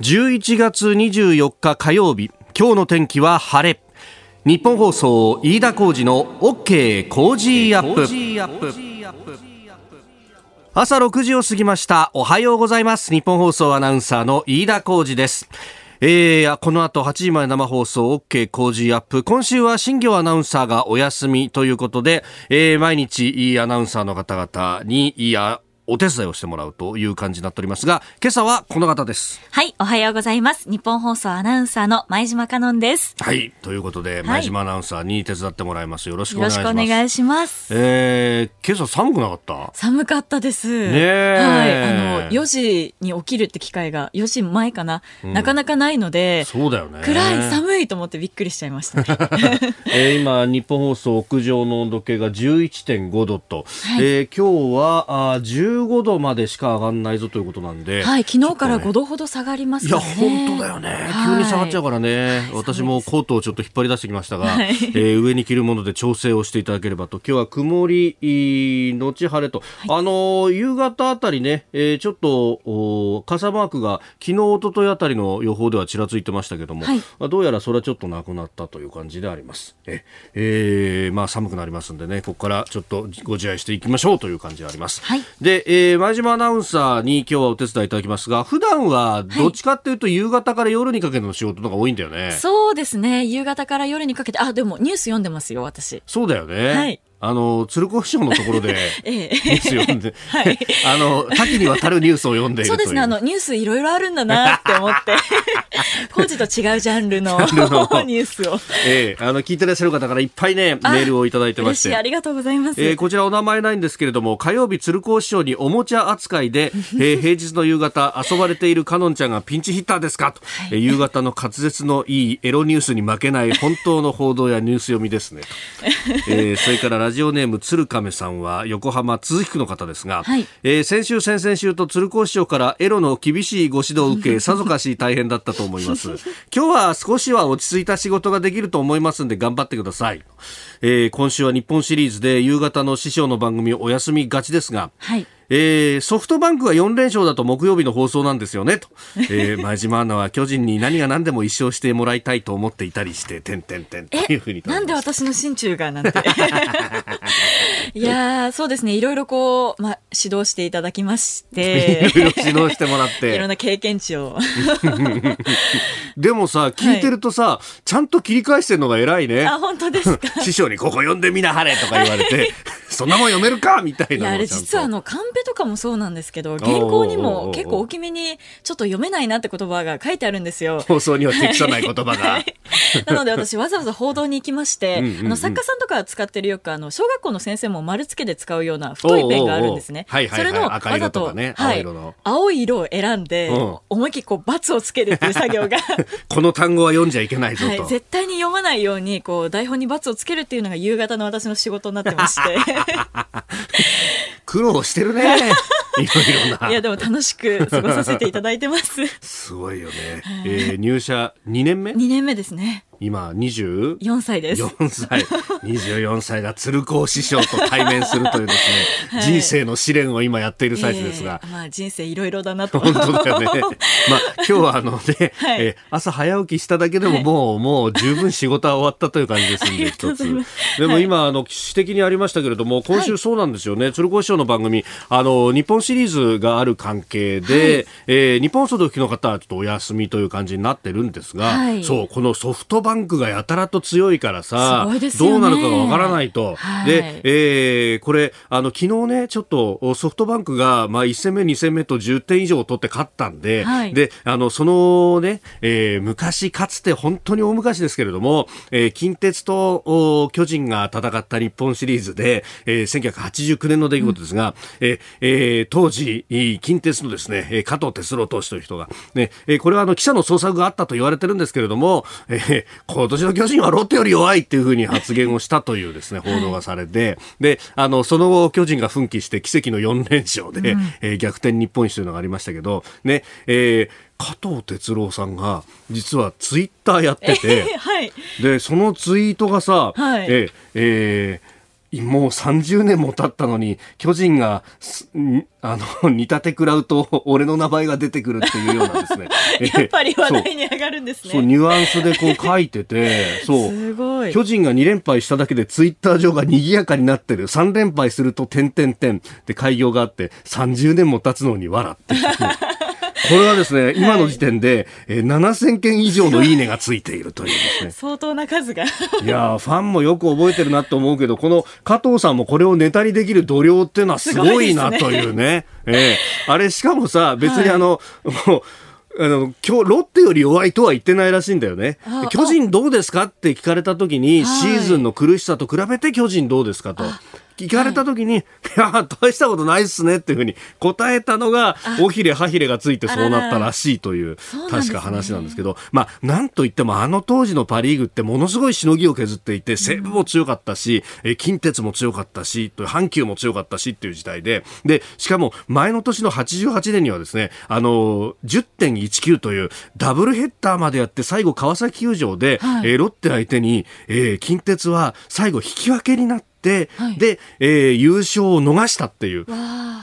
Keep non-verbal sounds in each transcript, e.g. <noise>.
11月24日火曜日今日の天気は晴れ。ニッポン放送飯田浩司の OK Cozy up。朝6時を過ぎました。おはようございます。ニッポン放送アナウンサーの飯田浩司です。えー、この後8時まで生放送 OK Cozy up。今週は新行アナウンサーがお休みということで、えー、毎日アナウンサーの方々に、いや、お手伝いをしてもらうという感じになっておりますが、今朝はこの方です。はい、おはようございます。日本放送アナウンサーの前島香音です。はい、ということで、前島アナウンサーに手伝ってもらいます。よろしくお願いします。よろしくお願いします。えー、今朝寒くなかった？寒かったです。ねはい、あの、4時に起きるって機会が、4時前かな、うん、なかなかないので、そうだよね。暗い、寒いと思ってびっくりしちゃいました、ね。<laughs> えー、今、日本放送屋上の温度計が11.5度と、はい、えー、今日はあ15度までしか上がらないぞということなんで、はい、昨日から5度ほど下がります、ね、いや、本当だよね、急に下がっちゃうからね、はい、私もコートをちょっと引っ張り出してきましたが、はい、えー、上に着るもので調整をしていただければと、今日は曇りのち晴れと、はい、あの夕方あたりね、えー、ちょっと傘マークが昨日一昨日あたりの予報ではちらついてましたけども、はい、まあ、どうやらそれはちょっとなくなったという感じであります。ええー、まあ寒くなりますんでね、ここからちょっとご自愛していきましょうという感じであります。はい、で、えー、前島アナウンサーに今日はお手伝いいただきますが、普段はどっちかっていうと夕方から夜にかけての仕事とか多いんだよね。そうですね。夕方から夜にかけて、あ、でもニュース読んでますよ、私。そうだよね。はい。あの鶴子師匠のところで <laughs> ニュース読んで、<laughs> はい、<laughs> あの多岐にわたるニュースを読んでそうですね。あのニュースいろいろあるんだなって思って。工事と違うジャンルのニュースを、ええ。ー、あの聞いてらっしゃる方からいっぱいねメールをいただいてまして。ありがとうございます、えー、こちらお名前ないんですけれども火曜日鶴子師匠におもちゃ扱いで、えー、平日の夕方遊ばれているかのんちゃんがピンチヒッターですか？と、はい、夕方の滑舌のいいエロニュースに負けない本当の報道やニュース読みですね。と、えー、それからラジオネーム鶴亀さんは横浜都筑区の方ですが、はい、えー、先週先々週と鶴光師匠からエロの厳しいご指導を受け <laughs> さぞかし大変だったと思います。今日は少しは落ち着いた仕事ができると思いますんで頑張ってください、えー、今週は日本シリーズで夕方の師匠の番組お休みがちですが、はいえー、ソフトバンクが4連勝だと木曜日の放送なんですよねと、<laughs> えー、前島アナは巨人に何が何でも一勝してもらいたいと思っていたりしててんてんてんというふうになんで私の心中がなんて。<laughs> <laughs> いやそうですね。いろいろこう、まあ、指導していただきまして。いろいろ指導してもらって。いろんな経験値を。でもさ聞いてるとさ、はい、ちゃんと切り返してるのが偉いね。あ本当ですか？師匠にここ読んでみなはれとか言われてそんなもん読めるかみたいないやあれ実はあのカンペとかもそうなんですけど原稿にも結構大きめにちょっと読めないなって言葉が書いてあるんですよ。放送には適さない言葉が。なので私わざわざ報道に行きましてうん、あの作家さんとか使ってるよくあの小学校の先生も丸付けで使うような太いペンがあるんですね。それのわざと、ね、はい、青い色を選んで、思いっきりこう×をつけるっていう作業が。<laughs> この単語は読んじゃいけないぞと、はい、絶対に読まないようにこう台本に×をつけるっていうのが夕方の私の仕事になってまして苦労してるね。<laughs> いろいろな。いや、でも楽しく過ごさせていただいてます。<laughs> すごいよね。えー、入社2年目 ?2 年目ですね。今24歳です。4歳。24歳が鶴光師匠と対面するというですね、<laughs> はい、人生の試練を今やっている最中ですが、えー、まあ人生いろいろだなと。本当だよね。まあ今日はあのね、はい、えー、朝早起きしただけでももう、はい、もう十分仕事は終わったという感じですんで一つ。でも今あの指摘にありましたけれども今週そうなんですよね、鶴光師匠の番組あの日本シリーズがある関係で、はい、えー、日本放送の方はちょっとお休みという感じになってるんですが、そうこのソフトバンクがやたらと強いからさ、どうなるかがわからないと。はい、で、えー、これ、あの、昨日ね、ちょっとソフトバンクが、まあ、1戦目、2戦目と10点以上取って勝ったんで、はい、で、あの、そのね、えー、昔、かつて本当に大昔ですけれども、えー、近鉄と巨人が戦った日本シリーズで、えー、1989年の出来事ですが、うん、えー、当時、近鉄のですね、加藤哲郎投手という人が、ね、これはあの、記者の捜索があったと言われてるんですけれども、えー、今年の巨人はロッテより弱いっていうふうに発言をしたというですね、報道がされて、はい、で、あの、その後、巨人が奮起して奇跡の4連勝で、うん、えー、逆転日本一というのがありましたけど、ね、えー、加藤哲郎さんが実はツイッターやってて、はい、でそのツイートがさ、はい、ええーもう30年も経ったのに、巨人が、あの、<laughs> 似たて食らうと、俺の名前が出てくるっていうようなですね。<laughs> やっぱり話題に上がるんですね。そう、ニュアンスでこう書いてて、<laughs> そう。巨人が2連敗しただけでツイッター上が賑やかになってる。3連敗すると、点々点って開業があって、30年も経つのに笑って。これはですね、今の時点で、えー、7000件以上のいいねがついているというですね。<laughs> 相当な数が。いやファンもよく覚えてるなと思うけど、この加藤さんもこれをネタにできる度量っていうのはすごいなというね。<laughs> うねえー、あれ、しかもさ、別にあの、はい、もう、<laughs> あの、今日、ロッテより弱いとは言ってないらしいんだよね。巨人どうですかって聞かれた時に、シーズンの苦しさと比べて巨人どうですかと。聞かれた時に、はい、いや、大したことないっすねっていうふうに答えたのが、おひれはひれがついてそうなったらしいという、確か話なんですけど、まあ、なんといってもあの当時のパリーグってものすごいしのぎを削っていて、西武も強かったし、え近鉄も強かったし、と阪急も強かったしっていう時代で、で、しかも前の年の88年にはですね、あの、10.19というダブルヘッダーまでやって最後川崎球場で、はい、えー、ロッテ相手に、えー、近鉄は最後引き分けになって、はい、で、えー、優勝を逃したっていう。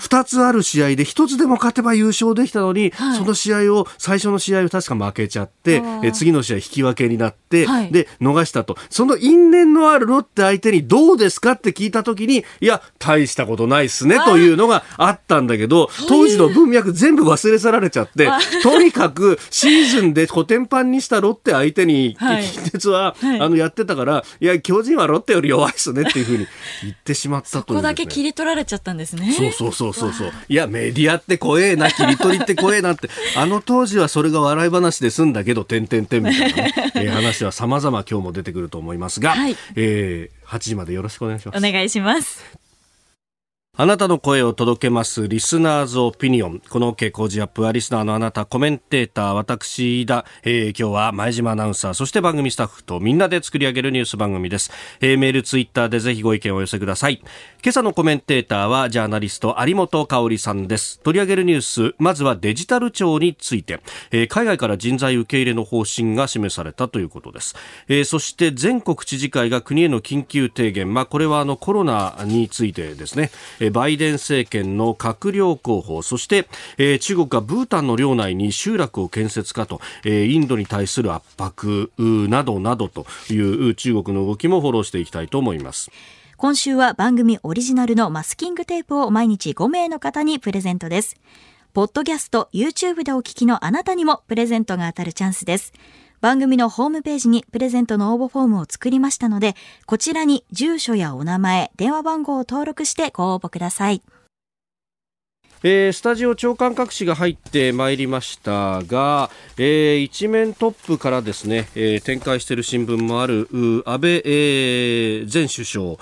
2つある試合で1つでも勝てば優勝できたのに、はい、その試合を最初の試合を確か負けちゃって、えー、次の試合引き分けになって、はい、で逃したと。その因縁のあるロッテ相手にどうですかって聞いた時にいや大したことないっすねというのがあったんだけど当時の文脈全部忘れ去られちゃってとにかくシーズンでコテンパンにしたロッテ相手に近鉄は、あのやってたからいや巨人はロッテより弱いっすねっていうふうに言ってしまったという、ね、そこだけ切り取られちゃったんですね。そうそうそうそうそう。いや、メディアって怖えな、切り取りって怖えなって、あの当時はそれが笑い話で済んだけど、てんてんてんみたいな、ね、<laughs> えー、話は様々今日も出てくると思いますが、はい、えー、8時までよろしくお願いします。お願いします。あなたの声を届けます、リスナーズオピニオン。この OK 工事アップは、リスナーのあなた、コメンテーター、私、飯田、えー、今日は前島アナウンサー、そして番組スタッフとみんなで作り上げるニュース番組です。えー、メール、ツイッターでぜひご意見をお寄せください。今朝のコメンテーターは、ジャーナリスト、有本香里さんです。取り上げるニュース、まずはデジタル庁について、えー、海外から人材受け入れの方針が示されたということです。えー、そして、全国知事会が国への緊急提言、まあ、これはあの、コロナについてですね、バイデン政権の閣僚候補そして、えー、中国がブータンの領内に集落を建設かと、えー、インドに対する圧迫などなどという中国の動きもフォローしていきたいと思います。今週は番組オリジナルのマスキングテープを毎日5名の方にプレゼントです。ポッドキャスト、YouTube でお聞きのあなたにもプレゼントが当たるチャンスです。番組のホームページにプレゼントの応募フォームを作りましたので、こちらに住所やお名前、電話番号を登録してご応募ください。えー、スタジオ長官各紙が入ってまいりましたが、えー、一面トップからですね、えー、展開している新聞もある安倍、えー、前首相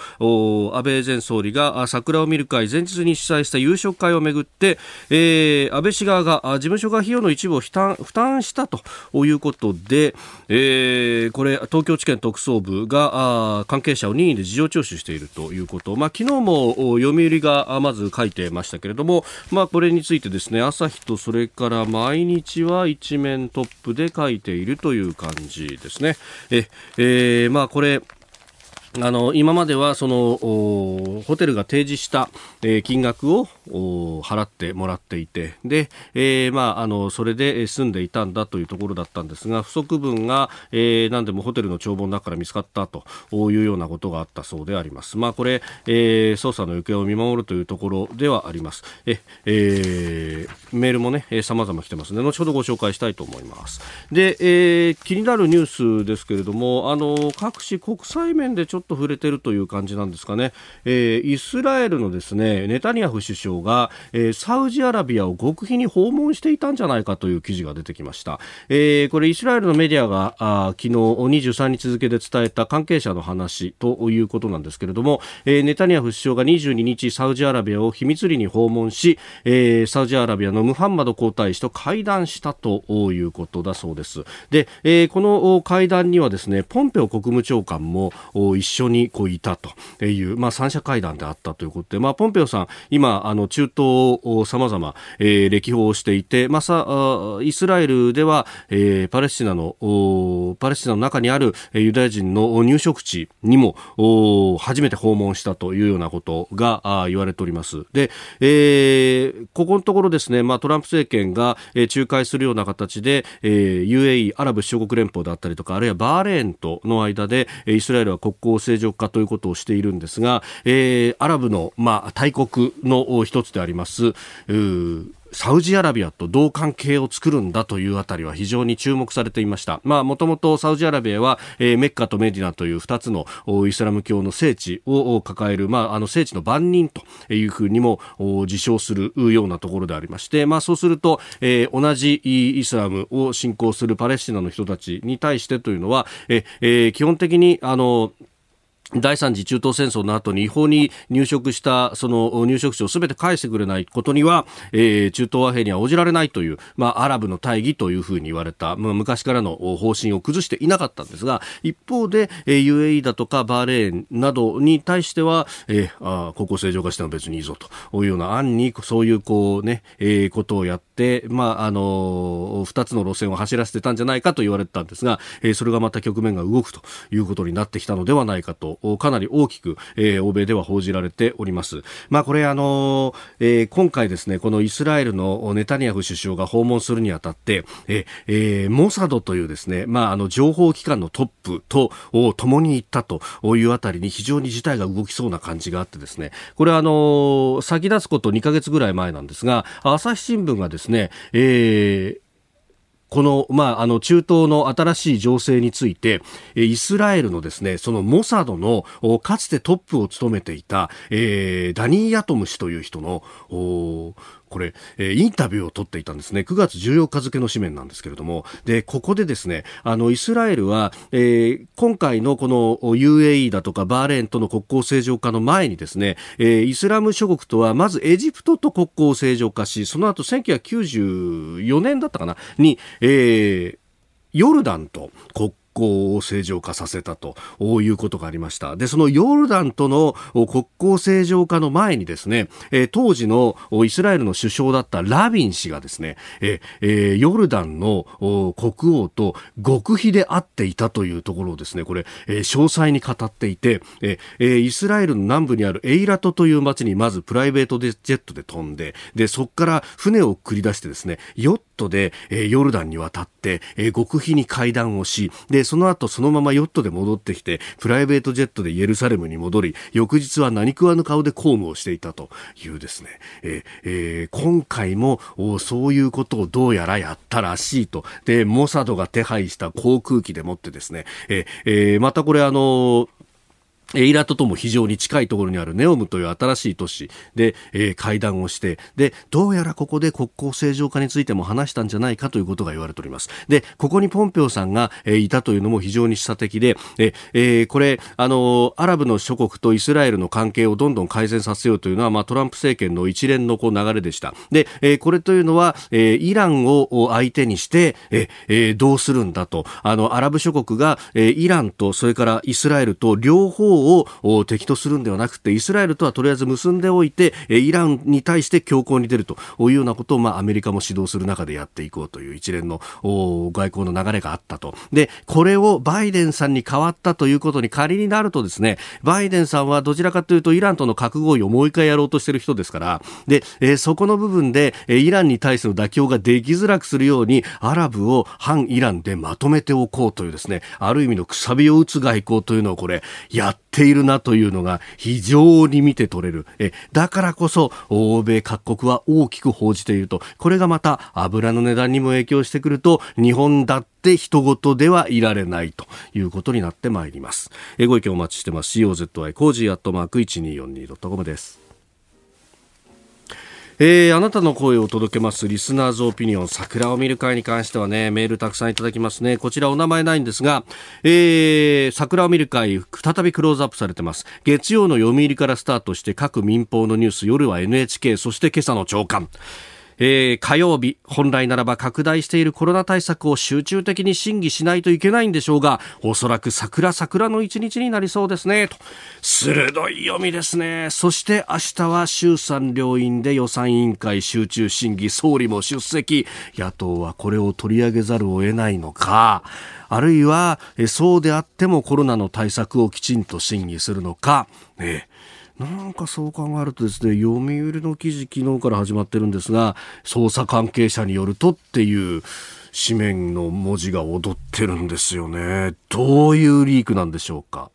安倍前総理が桜を見る会前日に主催した夕食会をめぐって、えー、安倍氏側が事務所が費用の一部を負担負担したということで、えー、これ東京地検特捜部が関係者を任意で事情聴取しているということ、まあ、昨日も読売がまず書いてましたけれどもまあ、これについてですね朝日とそれから毎日は一面トップで書いているという感じですね。え、えー、まあこれあの今まではそのホテルが提示した、えー、金額を払ってもらっていてで、えー、まあ、あのそれで住んでいたんだというところだったんですが不足分が、えー、何でもホテルの帳簿の中から見つかったというようなことがあったそうであります。まあ、これ、えー、捜査の行方を見守るというところではあります。ええー、メールもねえ様々来てますので後ほどご紹介したいと思います。で、えー、気になるニュースですけれどもあの各種国際面でちょっっと触れてるという感じなんですかね、えー、イスラエルのですねネタニヤフ首相が、えー、サウジアラビアを極秘に訪問していたんじゃないかという記事が出てきました、えー、これイスラエルのメディアがあ昨日23日付で伝えた関係者の話ということなんですけれども、えー、ネタニヤフ首相が22日サウジアラビアを秘密裏に訪問し、えー、サウジアラビアのムハンマド皇太子と会談したということだそうです。で、えー、この会談にはですねポンペオ国務長官も一緒にこういたという、まあ、三者会談であったということで、まあ、ポンペオさん、今、あの中東をさまざま歴訪をしていて、まあ、さイスラエルでは、えー、パレスチナのパレスチナの中にあるユダヤ人の入植地にも初めて訪問したというようなことが言われております。で、えー、ここのところですね、まあ、トランプ政権が、仲介するような形で、えー、UAE アラブ首長国連邦だったりとかあるいはバーレーンとの間でイスラエルは国交正常化ということをしているんですが、えー、アラブの、まあ、大国の一つでありますサウジアラビアとどう関係を作るんだというあたりは非常に注目されていました。まあ、もともとサウジアラビアは、えー、メッカとメディナという2つのイスラム教の聖地を抱える、まあ、あの聖地の番人というふうにも自称するようなところでありまして、まあ、そうすると、えー、同じイスラムを信仰するパレスチナの人たちに対してというのは、えー、基本的にあの第三次中東戦争の後に違法に入植したその入植地をすべて返してくれないことには、えー、中東和平には応じられないという、まあ、アラブの大義というふうに言われた、まあ、昔からの方針を崩していなかったんですが一方で、えー、UAE だとかバーレーンなどに対しては、えー、あ国交正常化しても別にいいぞというような案にそういうこうね、えー、ことをやって、まああのー、つの路線を走らせてたんじゃないかと言われてたんですが、えー、それがまた局面が動くということになってきたのではないかとかなり大きく、えー、欧米では報じられております。まあ、これあの、えー、今回ですね、このイスラエルのネタニヤフ首相が訪問するにあたって、えー、モサドというですね、まあ、あの情報機関のトップと共に行ったというあたりに非常に事態が動きそうな感じがあってですね、これはあの、先立つこと2ヶ月ぐらい前なんですが、朝日新聞がですね、えー、この、まあ、あの、中東の新しい情勢について、イスラエルのですね、そのモサドの、かつてトップを務めていた、えー、ダニー・ヤトム氏という人の、これ、えー、インタビューを取っていたんですね。9月14日付の紙面なんですけれども、で、ここでですね、あの、イスラエルは、えー、今回のこの UAE だとかバーレーンとの国交正常化の前にですね、えー、イスラム諸国とはまずエジプトと国交正常化し、その後1994年だったかな、に、えー、ヨルダンと国交を正常化させたということがありました。で、そのヨルダンとの国交正常化の前にですね、え当時のイスラエルの首相だったラビン氏がですね、ええヨルダンの国王と極秘で会っていたというところをですね、これ、え詳細に語っていて、ええイスラエルの南部にあるエイラトという町にまずプライベートでジェットで飛んで、で、そこから船を繰り出してですね、ヨットで、えヨルダンに渡って、え極秘に会談をし、で、その後そのままヨットで戻ってきて、プライベートジェットでイエルサレムに戻り、翌日は何食わぬ顔で公務をしていたというですね、えー、えー、今回もそういうことをどうやらやったらしいと。で、モサドが手配した航空機でもってですね、えー、えー、またこれあのイラトとも非常に近いところにあるネオムという新しい都市で、えー、会談をして、で、どうやらここで国交正常化についても話したんじゃないかということが言われております。で、ここにポンペオさんが、えー、いたというのも非常に示唆的で、えー、これ、あのアラブの諸国とイスラエルの関係をどんどん改善させようというのは、まあ、トランプ政権の一連のこう流れでした。で、えー、これというのは、えー、イランを相手にして、えー、どうするんだと、あの、アラブ諸国が、えー、イランと、それからイスラエルと両方を敵とするんではなくてイスラエルとはとりあえず結んでおいてイランに対して強硬に出るというようなことを、まあ、アメリカも指導する中でやっていこうという一連の外交の流れがあったと。でこれをバイデンさんに変わったということに仮になるとですねバイデンさんはどちらかというとイランとの核合意をもう一回やろうとしている人ですからで、えー、そこの部分でイランに対する妥協ができづらくするようにアラブを反イランでまとめておこうというですねある意味のくさびを打つ外交というのをこれやってているなというのが非常に見て取れる。えだからこそ欧米各国は大きく報じていると。これがまた油の値段にも影響してくると日本だって他人事ではいられないということになってまいります。えご意見お待ちしてます。COZY cozy アットマーク 1242.com です。えー、あなたの声を届けますリスナーズオピニオン桜を見る会に関してはねメールたくさんいただきますね。こちらお名前ないんですが、えー、桜を見る会再びクローズアップされてます。月曜の読売からスタートして各民放のニュース夜は NHK そして今朝の朝刊。えー、火曜日、本来ならば拡大しているコロナ対策を集中的に審議しないといけないんでしょうが、おそらく桜桜の一日になりそうですね。と。鋭い読みですね。そして明日は衆参両院で予算委員会集中審議、総理も出席。野党はこれを取り上げざるを得ないのか。あるいは、そうであってもコロナの対策をきちんと審議するのか。ねなんかそう考えるとですね、読売の記事昨日から始まってるんですが、捜査関係者によるとっていう紙面の文字が踊ってるんですよね。どういうリークなんでしょうか？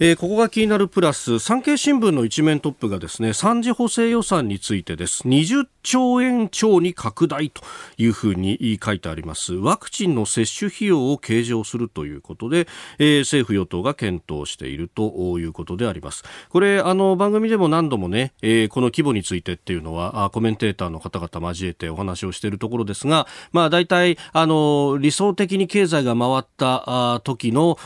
えー、ここが気になるプラス産経新聞の一面トップがですね3次補正予算についてです。20兆円超に拡大というふうに書いてあります。ワクチンの接種費用を計上するということで、えー、政府与党が検討しているということであります。これあの番組でも何度もね、えー、この規模についてっていうのはコメンテーターの方々交えてお話をしているところですがまあ大体あの理想的に経済が回った時の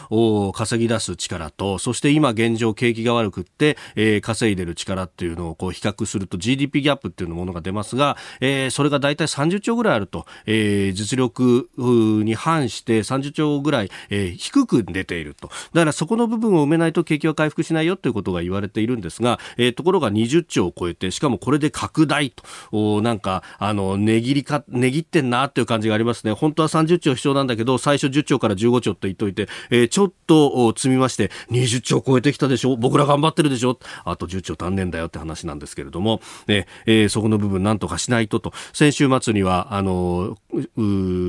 稼ぎ出す力とそしてして今現状景気が悪くって、えー、稼いでる力っていうのをこう比較すると GDP ギャップっていうものが出ますが、えー、それが大体30兆ぐらいあると、えー、実力に反して30兆ぐらい、えー、低く出ていると。だからそこの部分を埋めないと景気は回復しないよということが言われているんですが、えー、ところが20兆を超えて、しかもこれで拡大と、おなんか、あの、値切りか、値切ってんなっていう感じがありますね。本当は30兆必要なんだけど、最初10兆から15兆って言っといて、えー、ちょっと積みまして20兆兆超えてきたでしょ？僕ら頑張ってるでしょ？あと10兆足んねんだよって話なんですけれども、ねえー、そこの部分なんとかしないとと。先週末にはあの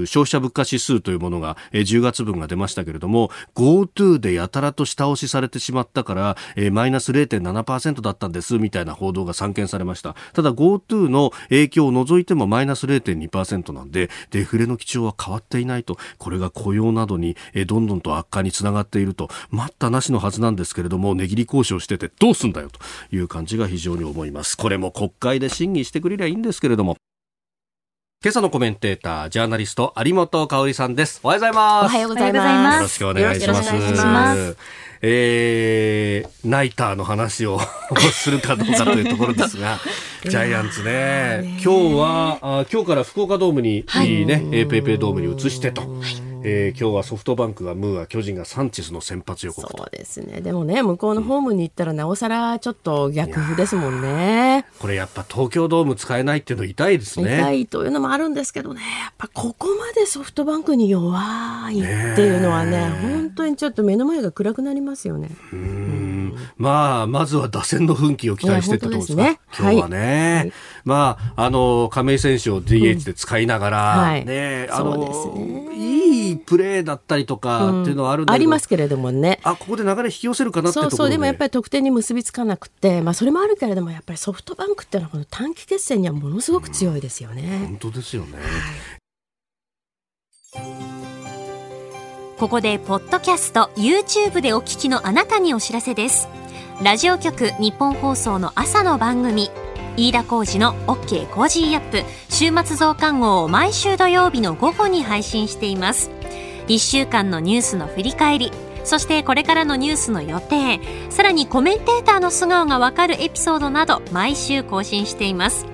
消費者物価指数というものが、えー、10月分が出ましたけれども GoTo でやたらと下押しされてしまったから、えー、マイナス0.7%だったんですみたいな報道が散見されました。ただ GoTo の影響を除いてもマイナス0.2%なんでデフレの基調は変わっていないと。これが雇用などに、えー、どんどんと悪化につながっていると。待ったなしのはずなんですけれども値切り交渉しててどうすんだよという感じが非常に思いますこれも国会で審議してくれりゃいいんですけれども今朝のコメンテーター、ジャーナリスト、有本香里さんです。おはようございます。おはようございます。よろしくお願いします。ますえー、ナイターの話をするかどうかというところですが、<laughs> ジャイアンツね、今日は、あ今日から福岡ドームに、はい、ね、ペイペイドームに移してと。はいえー、今日はソフトバンクがムーア巨人がサンチェスの先発予告そうですね。でもね向こうのホームに行ったらなおさらちょっと逆風ですもんね。これやっぱ東京ドーム使えないっていうの痛いですね。痛いというのもあるんですけどね。やっぱここまでソフトバンクに弱いっていうのはね本当にちょっと目の前が暗くなりますよね。うんまあまずは打線の奮起を期待してってことですね。今日はね、はい、まああの亀井選手を DH で使いながら、うん。はい、ねあの、ね、いいプレーだったりとかっていうのはあるんだけど、うん、ありますけれどもね。あここで流れ引き寄せるかなってそうそうでもやっぱり得点に結びつかなくて、まあ、それもあるけれどもやっぱりソフトバンクっていうのはこの短期決戦にはものすごく強いですよね。うん、本当ですよね、ここでポッドキャスト YouTube でお聞きのあなたにお知らせです。ラジオ局ニッポン放送の朝の番組飯田浩二の OK コージーアップ週末増刊号を毎週土曜日の午後に配信しています。1週間のニュースの振り返りそしてこれからのニュースの予定さらにコメンテーターの素顔がわかるエピソードなど毎週更新しています。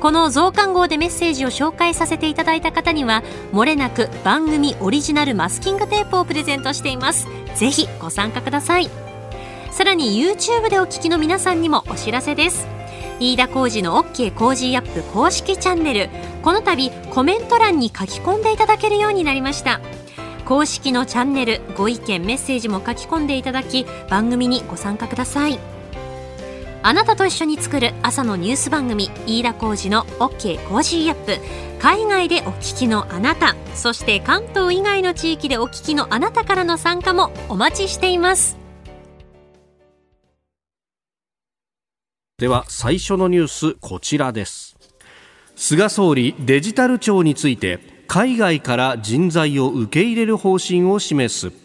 この増刊号でメッセージを紹介させていただいた方にはもれなく番組オリジナルマスキングテープをプレゼントしています。ぜひご参加ください。さらに YouTube でお聞きの皆さんにもお知らせです。飯田浩二の OK コージーアップ公式チャンネル。この度コメント欄に書き込んでいただけるようになりました。公式のチャンネルご意見メッセージも書き込んでいただき番組にご参加ください。あなたと一緒に作る朝のニュース番組飯田浩二の OK コージーアップ。海外でお聞きのあなたそして関東以外の地域でお聞きのあなたからの参加もお待ちしています。では最初のニュースこちらです。菅総理デジタル庁について海外から人材を受け入れる方針を示す。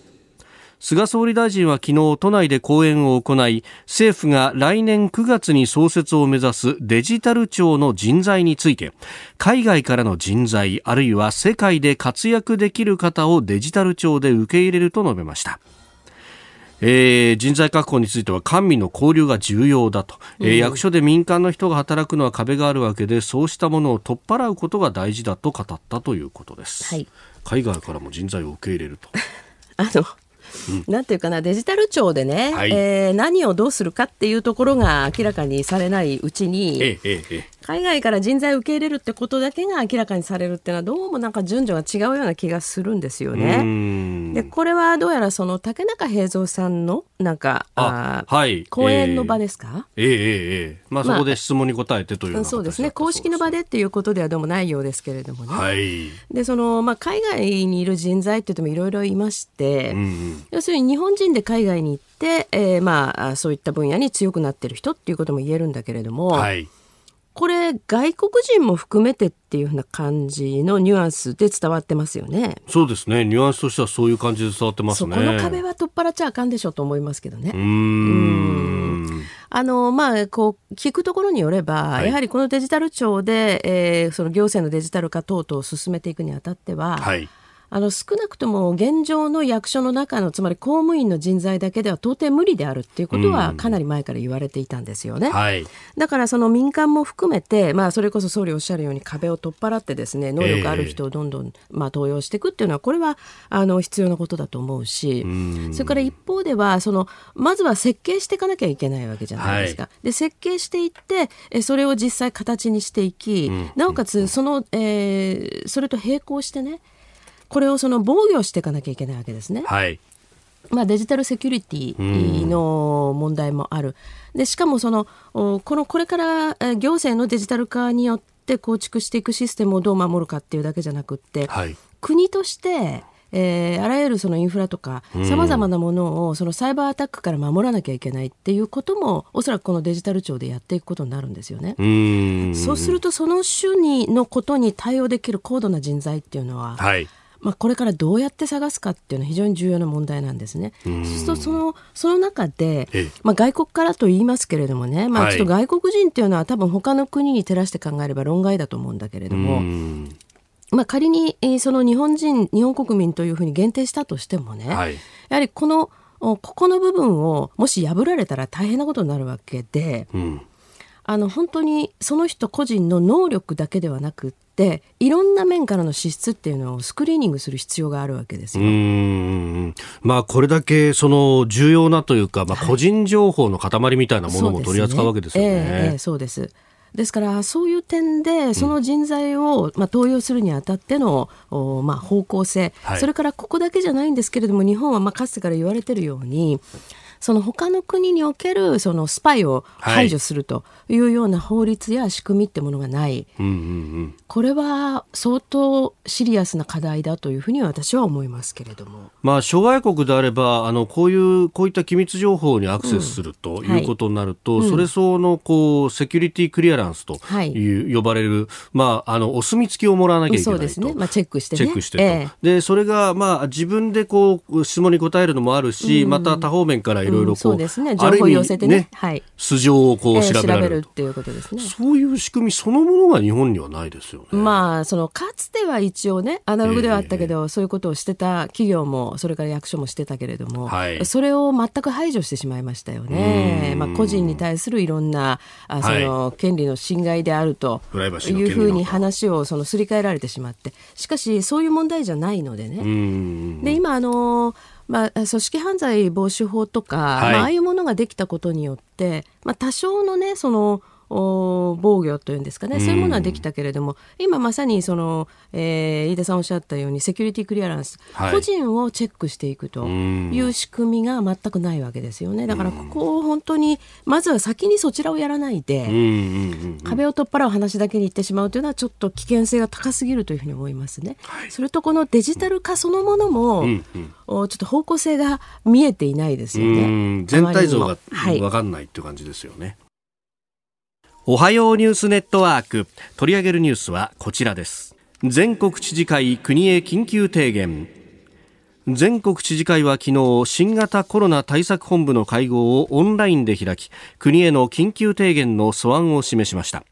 菅総理大臣は昨日都内で講演を行い政府が来年9月に創設を目指すデジタル庁の人材について海外からの人材あるいは世界で活躍できる方をデジタル庁で受け入れると述べました。えー、人材確保については官民の交流が重要だと、えー、役所で民間の人が働くのは壁があるわけでそうしたものを取っ払うことが大事だと語ったということです、はい、海外からも人材を受け入れると。<laughs> あのなんていうかなデジタル庁でね、はい、えー、何をどうするかっていうところが明らかにされないうちに、えええ、海外から人材を受け入れるってことだけが明らかにされるっていうのはどうもなんか順序が違うような気がするんですよね。でこれはどうやらその竹中平蔵さんのなんかあはい、講演の場ですか、えー、ええええまあ、そこで質問に答えてという、まあ、そうですね。公式の場でっていうことではどうもないようですけれどもね。はい、でその、まあ、海外にいる人材って言ってもいろいろいまして、うんうん、要するに日本人で海外に行って、えー、まあそういった分野に強くなってる人っていうことも言えるんだけれども。はいこれ外国人も含めてっていうふうな感じのニュアンスで伝わってますよね。そうですね。ニュアンスとしてはそういう感じで伝わってますね。そこの壁は取っ払っちゃあかんでしょうと思いますけどね。うんあのまあこう聞くところによれば、はい、やはりこのデジタル庁で、えー、その行政のデジタル化等々を進めていくにあたっては。はいあの少なくとも現状の役所の中のつまり公務員の人材だけでは到底無理であるっていうことはかなり前から言われていたんですよね。うんはい、だからその民間も含めて、まあ、それこそ総理おっしゃるように壁を取っ払ってですね能力ある人をどんどん、まあ、登用していくっていうのはこれはあの必要なことだと思うし、うん、それから一方ではそのまずは設計していかなきゃいけないわけじゃないですか。はい、で設計していってえそれを実際形にしていき、うん、なおかつその、えー、それと並行してねこれをその防御していかなきゃいけないわけですね。はいまあ、デジタルセキュリティの問題もある。でしかもそのこのこれから行政のデジタル化によって構築していくシステムをどう守るかっていうだけじゃなくって、はい、国としてえー、あらゆるそのインフラとかさまざまなものをそのサイバーアタックから守らなきゃいけないっていうこともおそらくこのデジタル庁でやっていくことになるんですよね。うそうするとその種にのことに対応できる高度な人材っていうのは、はいまあ、これからどうやって探すかっていうのは非常に重要な問題なんですね。そうするとそのその中で、まあ、外国からと言いますけれどもね、まあ、ちょっと外国人っていうのは多分他の国に照らして考えれば論外だと思うんだけれども。まあ、仮にその日本人日本国民というふうに限定したとしてもね、はい、やはりこのここの部分をもし破られたら大変なことになるわけで、うん、あの本当にその人個人の能力だけではなくっていろんな面からの資質っていうのをスクリーニングする必要があるわけですよ。まあこれだけその重要なというか、まあ、個人情報の塊みたいなものも取り扱うわけですよね。はい、えー、そうです。ですからそういう点でその人材を、まあ、登用するにあたっての、まあ、方向性、はい、それからここだけじゃないんですけれども日本はまあかつてから言われているようにその他の国におけるそのスパイを排除するというような法律や仕組みってものがない、うんうんうん、これは相当シリアスな課題だというふうに私は思いますけれども、まあ、諸外国であればあのこういうこういった機密情報にアクセスするということになると、うん。はい、それ相応のこうセキュリティクリアランスとい。う、呼ばれる、まあ、あのお墨付きをもらわなきゃいけないと。そうですね、まあ、チェックして、ね、チェックしてと、えー、でそれが、まあ、自分でこう質問に答えるのもあるし、うん、また多方面からいろいろそうですね。情報寄せてね、ね、はい、素性をこう調べられる、えー、っていうことですねそういう仕組みそのものが日本にはないですよね。まあそのかつては一応ねアナログではあったけど、えー、そういうことをしてた企業もそれから役所もしてたけれども、はい、それを全く排除してしまいましたよね。まあ個人に対するいろんなあその、権利の侵害であるというふうに話をそのすり替えられてしまって。しかしそういう問題じゃないのでね。で今あのまあ、組織犯罪防止法とか、はい、まあ、ああいうものができたことによって、まあ、多少のねその防御というんですかね、そういうものはできたけれども、今まさにその、えー、飯田さんおっしゃったように、セキュリティクリアランス、はい、個人をチェックしていくという仕組みが全くないわけですよね。だからここを本当に、まずは先にそちらをやらないで、壁を取っ払う話だけに言ってしまうというのは、ちょっと危険性が高すぎるというふうに思いますね。はい、それとこのデジタル化そのものも、うんうん、ちょっと方向性が見えていないですよね。全体像が分かんないっていう感じですよね。はいおはようニュースネットワーク。取り上げるニュースはこちらです。全国知事会国へ緊急提言。全国知事会は昨日新型コロナ対策本部の会合をオンラインで開き国への緊急提言の素案を示しました。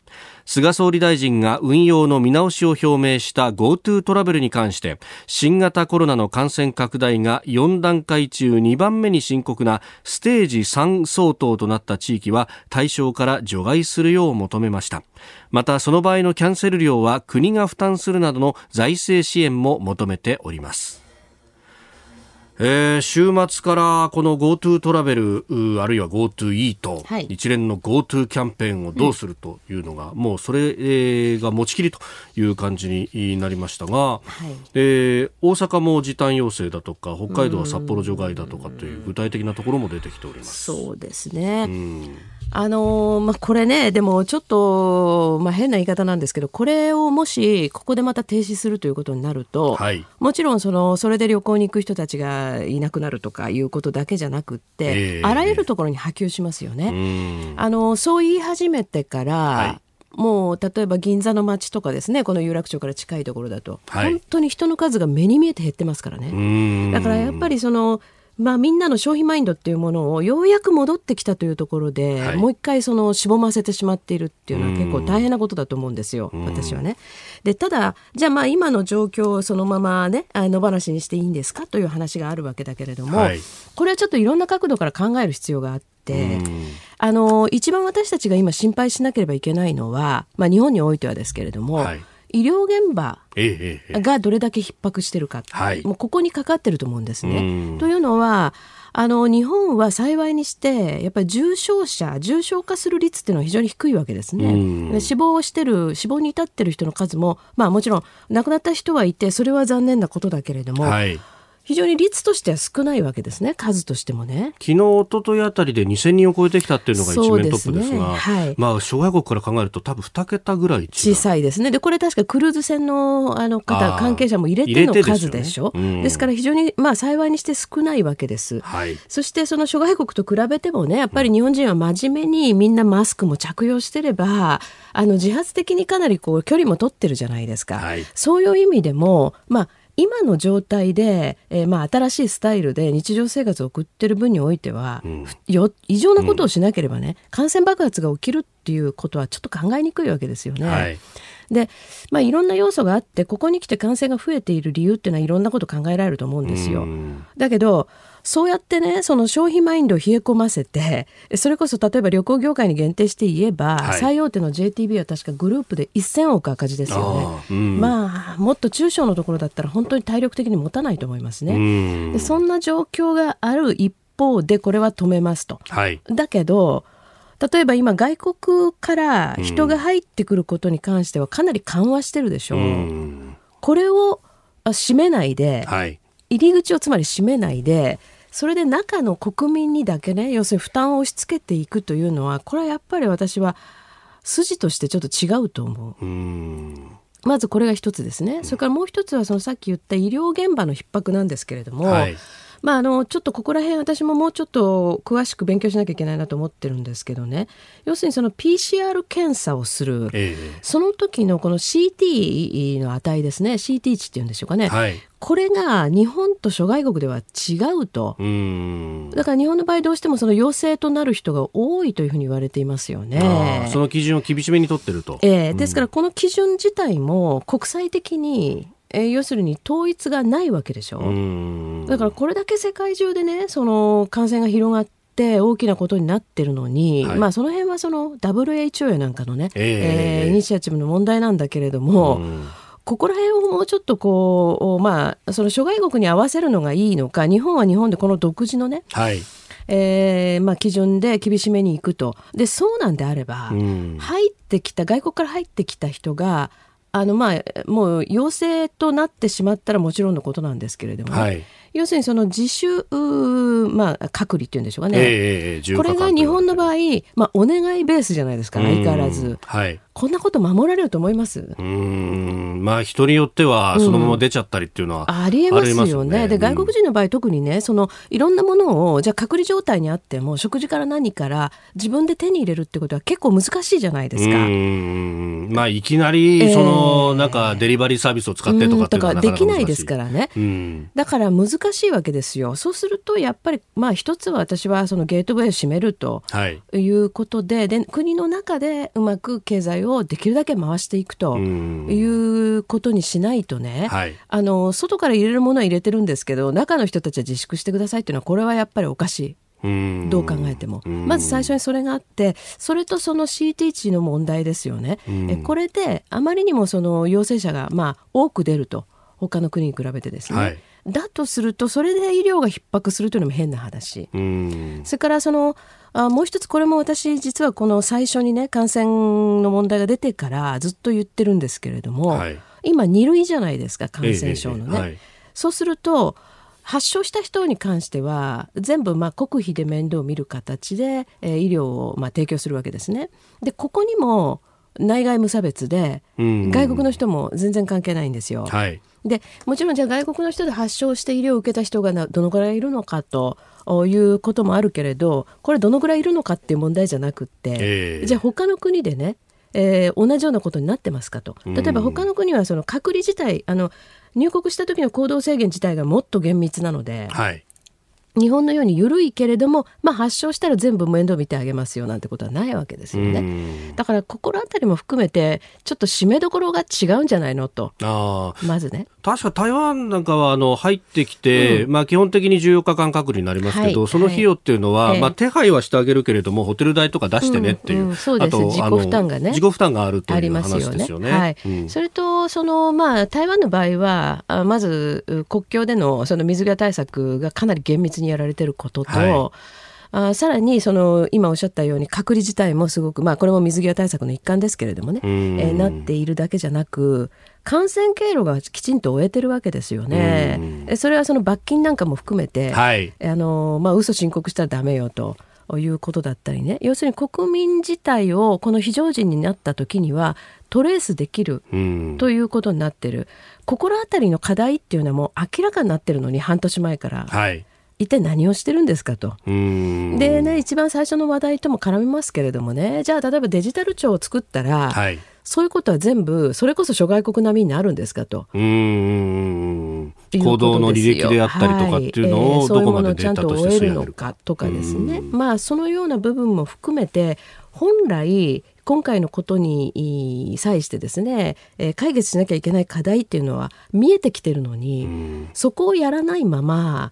菅総理大臣が運用の見直しを表明した GoTo トラベルに関して新型コロナの感染拡大が4段階中2番目に深刻なステージ3相当となった地域は対象から除外するよう求めました。またその場合のキャンセル料は国が負担するなどの財政支援も求めております。えー、週末からこの GoTo トラベルあるいは GoTo イート、はい、一連の GoTo キャンペーンをどうするというのが、うん、もうそれが持ちきりという感じになりましたが、はい、えー、大阪も時短要請だとか北海道は札幌除外だとかという具体的なところも出てきております。そうですね、うんあのー、まあ、これね、でもちょっと、まあ、変な言い方なんですけど、これをもし、ここでまた停止するということになると、はい、もちろんその、それで旅行に行く人たちがいなくなるとかいうことだけじゃなくって、えー、あらゆるところに波及しますよね。あのそう言い始めてから、はい。もう例えば銀座の街とかですねこの有楽町から近いところだと、はい、本当に人の数が目に見えて減ってますからね。だからやっぱりそのまあ、みんなの消費マインドっていうものをようやく戻ってきたというところで、はい、もう一回そのしぼませてしまっているっていうのは結構大変なことだと思うんですよ、私はね。でただじゃあまあ今の状況をそのままね野放しにしていいんですかという話があるわけだけれども、はい、これはちょっといろんな角度から考える必要があって。あの一番私たちが今心配しなければいけないのは、まあ、日本においてはですけれども、はい医療現場がどれだけ逼迫してるか、もうここにかかってると思うんですね。というのはあの日本は幸いにしてやっぱり重症者重症化する率っていうのは非常に低いわけですね。死亡してる死亡に至ってる人の数もまあもちろん亡くなった人はいてそれは残念なことだけれども、はい非常に率としては少ないわけですね、数としてもね。昨日、一昨日あたりで2000人を超えてきたっていうのが一面トップですが、すねはい、まあ、諸外国から考えると多分2桁ぐらい小さいですね。で、これ確かクルーズ船のあの方、関係者も入れての数でしょ。ですねうん、ですから非常に、まあ、幸いにして少ないわけです。はい、そして、その諸外国と比べてもね、やっぱり日本人は真面目にみんなマスクも着用してれば、あの、自発的にかなりこう、距離も取ってるじゃないですか。はい、そういう意味でも、まあ、今の状態で、えー、まあ新しいスタイルで日常生活を送ってる分においては、うん、よ異常なことをしなければね、うん、感染爆発が起きるっていうことはちょっと考えにくいわけですよね。はいで、まあ、いろんな要素があってここに来て感染が増えている理由っていうのはいろんなこと考えられると思うんですよ。だけどそうやってねその消費マインドを冷え込ませてそれこそ例えば旅行業界に限定して言えば、はい、最大手の JTB は確かグループで1000億赤字ですよね、うん、まあもっと中小のところだったら本当に体力的に持たないと思いますね。でそんな状況がある一方でこれは止めますと。はい、だけど例えば今外国から人が入ってくることに関してはかなり緩和してるでしょう。うん、これを閉めないで、はい、入り口をつまり閉めないでそれで中の国民にだけね要するに負担を押し付けていくというのはこれはやっぱり私は筋としてちょっと違うと思う。うまずこれが一つですね。それからもう一つはそのさっき言った医療現場の逼迫なんですけれども、はいまあ、あのちょっとここら辺私ももうちょっと詳しく勉強しなきゃいけないなと思ってるんですけどね。要するにその PCR 検査をする、えー、その時のこの CT の値ですね。CT 値っていうんでしょうかね、はい、これが日本と諸外国では違うと。だから日本の場合どうしてもその陽性となる人が多いというふうに言われていますよね。その基準を厳しめにとってると、えー、ですからこの基準自体も国際的にえー、要するに統一がないわけでしょ。だからこれだけ世界中でねその感染が広がって大きなことになってるのに、はい、まあその辺はその WHO やなんかのね、えー、えー、イニシアチブの問題なんだけれども。ここら辺をもうちょっとこう、まあ、その諸外国に合わせるのがいいのか、日本は日本でこの独自のね、はい、えーまあ、基準で厳しめにいくと。で、そうなんであれば、うん、入ってきた、外国から入ってきた人が、あのまあもう陽性となってしまったらもちろんのことなんですけれども、はい、要するにその自主、まあ、隔離っていうんでしょうかね、えー、これが日本の場合、まあ、お願いベースじゃないですか、相変わらず。はいこんなこと守られると思います？うん。まあ人によってはそのまま出ちゃったりっていうのは、うん、ありえますよね、ね、で外国人の場合特にねそのいろんなものをじゃあ隔離状態にあっても食事から何から自分で手に入れるってことは結構難しいじゃないですか。うんまあいきなりその、なんかデリバリーサービスを使ってとかってい。うのはできないですからね、うん、だから難しいわけですよ。そうするとやっぱりまあ一つは私はそのゲートウェイを閉めるとい。うことではい、で国の中でうまく経済ををできるだけ回していくということにしないとね、はい、あの外から入れるものは入れてるんですけど中の人たちは自粛してくださいっていうのはこれはやっぱりおかしい。どう考えても。まず最初にそれがあってそれとその CT 値の問題ですよね。えこれであまりにもその陽性者がまあ多く出ると他の国に比べてですね、はい、だとするとそれで医療が逼迫するというのも変な話。それからそのあもう一つこれも私実はこの最初にね感染の問題が出てからずっと言ってるんですけれども、はい、今2類じゃないですか感染症のね。ええはい、そうすると発症した人に関しては全部まあ国費で面倒を見る形で、えー、医療をまあ提供するわけですね。でここにも内外無差別で、外国の人も全然関係ないんですよ。はい、でもちろんじゃあ外国の人で発症して医療を受けた人がどのぐらいいるのかということもあるけれどこれどのぐらいいるのかっていう問題じゃなくって、えー、じゃあ他の国でねえー、同じようなことになってますかと。例えば他の国はその隔離自体あの入国した時の行動制限自体がもっと厳密なので、はい、日本のように緩いけれども、まあ、発症したら全部面倒見てあげますよなんてことはないわけですよね。だから心当たりも含めてちょっと締めどころが違うんじゃないのと。まずね。確か台湾なんかはあの入ってきて、うん、まあ、基本的に14日間隔離になりますけど、はい、その費用っていうのは、はい、まあ、手配はしてあげるけれどもホテル代とか出してねっていう、うんうん、そうです。自己負担がね。自己負担があるという話ですよね。よね。はい。それとその、まあ、台湾の場合はまず国境でのその水際対策がかなり厳密にやられてることと、はい。あさらにその今おっしゃったように隔離自体もすごく、まあ、これも水際対策の一環ですけれどもね、えー、なっているだけじゃなく感染経路がきちんと終えてるわけですよね。それはその罰金なんかも含めて、はい、あのまあ嘘申告したらダメよと。いうことだったりね。要するに国民自体をこの非常時になった時にはトレースできるということになってる、心当たりの課題っていうのはもう明らかになってるのに半年前から。はい一体何をしてるんですかと。でね一番最初の話題とも絡みますけれどもね。じゃあ例えばデジタル庁を作ったら、はい、そういうことは全部それこそ諸外国並みになるんですかと。うん行動の履歴であったりとかっていうのをどこまでデータとして吸い上げるかとかですね。まあそのような部分も含めて本来今回のことに際してですね、えー、解決しなきゃいけない課題っていうのは見えてきてるのにそこをやらないまま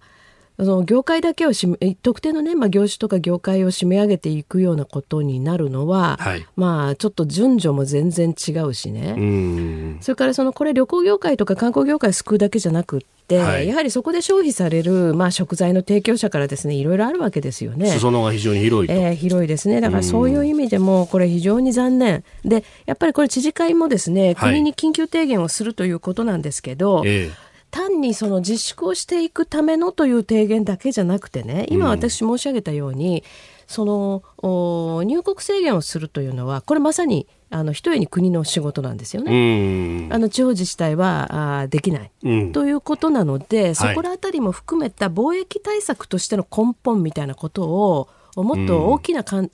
その業界だけをし特定のね、まあ、業種とか業界を締め上げていくようなことになるのは、はい、まあちょっと順序も全然違うしね。それからそのこれ旅行業界とか観光業界救うだけじゃなくて、はい、やはりそこで消費される、まあ、食材の提供者からですねいろいろあるわけですよね。裾野が非常に広いえー、広いですね。だからそういう意味でもこれ非常に残念。でやっぱりこれ知事会もですね国に緊急提言をするということなんですけど、はいえ。ー単にその自粛をしていくためのという提言だけじゃなくてね今私申し上げたように、うん、その入国制限をするというのはこれまさにあの一重に国の仕事なんですよね。あの地方自治体はあできない、うん、ということなのでそこら辺りも含めた貿易対策としての根本みたいなことをもっと大きな観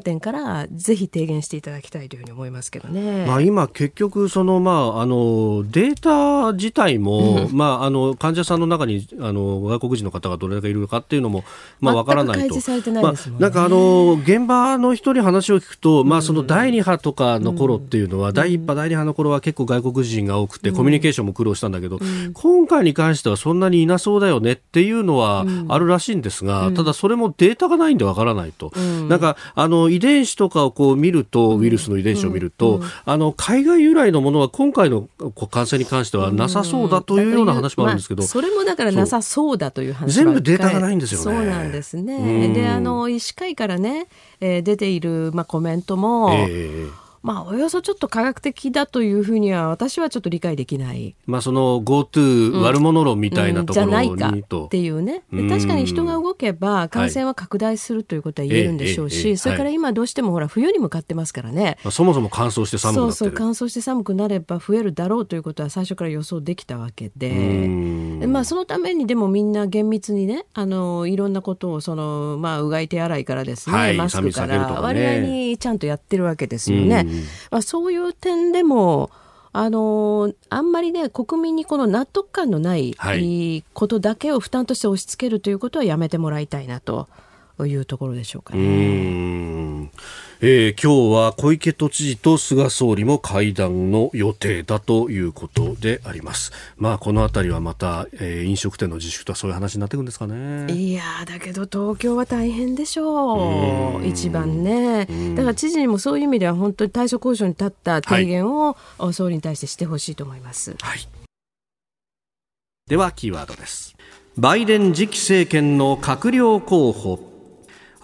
点からぜひ提言していただきたいというふうに思いますけどね。まあ、今結局その、まあ、あのデータ自体も、うん、まあ、あの患者さんの中にあの外国人の方がどれだけいるかっていうのも、まあ、わからないと。なまあ、なんかあの現場の人に話を聞くと、まあ、その第2波とかの頃っていうのは、うん、第1波、第2波の頃は結構外国人が多くて、コミュニケーションも苦労したんだけど、今回に関してはそんなにいなそうだよねっていうのはあるらしいんですが、ただそれもデータがないんでわからないと。なんかあの遺伝子とかをこう見るとウイルスの遺伝子を見ると、あの海外由来のものは今回の感染に関してはなさそうだというような話もあるんですけど、まあ、それもだからなさそうだという話全部データがないんですよね。そうなんですね。であの医師会からね、えー、出ているまあコメントも、えーまあ、およそちょっと科学的だというふうには私はちょっと理解できない。まあ、その GoTo 悪者論みたいなところに、うんうん、じゃないかっていうね。確かに人が動けば感染は拡大するということは言えるんでしょうし、はい、それから今どうしてもほら冬に向かってますからね。まあ、そもそも乾燥して寒くなってそうそう乾燥して寒くなれば増えるだろうということは最初から予想できたわけで、まあ、そのためにでもみんな厳密にねあのいろんなことをその、まあ、うがい手洗いからですね、はい、マスクから割合にちゃんとやってるわけですよね。まあ、そういう点でもあのあんまりね国民にこの納得感のない。ことだけを負担として押し付けるということはやめてもらいたいなというところでしょうかね。えー、今日は小池都知事と菅総理も会談の予定だということであります。まあこの辺りはまた、えー、飲食店の自粛とかそういう話になっていくんですかね。いやだけど東京は大変でしょう。一番ね。だから知事にもそういう意味では本当に対処交渉に立った提言を、はい、総理に対してしてほしいと思います。はい。ではキーワードです。バイデン次期政権の閣僚候補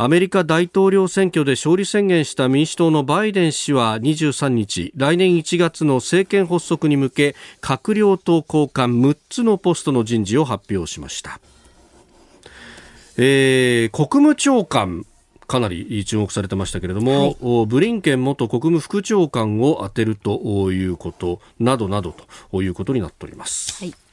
アメリカ大統領選挙で勝利宣言した民主党のバイデン氏は23日来年1月の政権発足に向け閣僚と高官6つのポストの人事を発表しました、えー、国務長官かなり注目されてましたけれども、はい、ブリンケン元国務副長官を充てるということなどなどということになっております。はい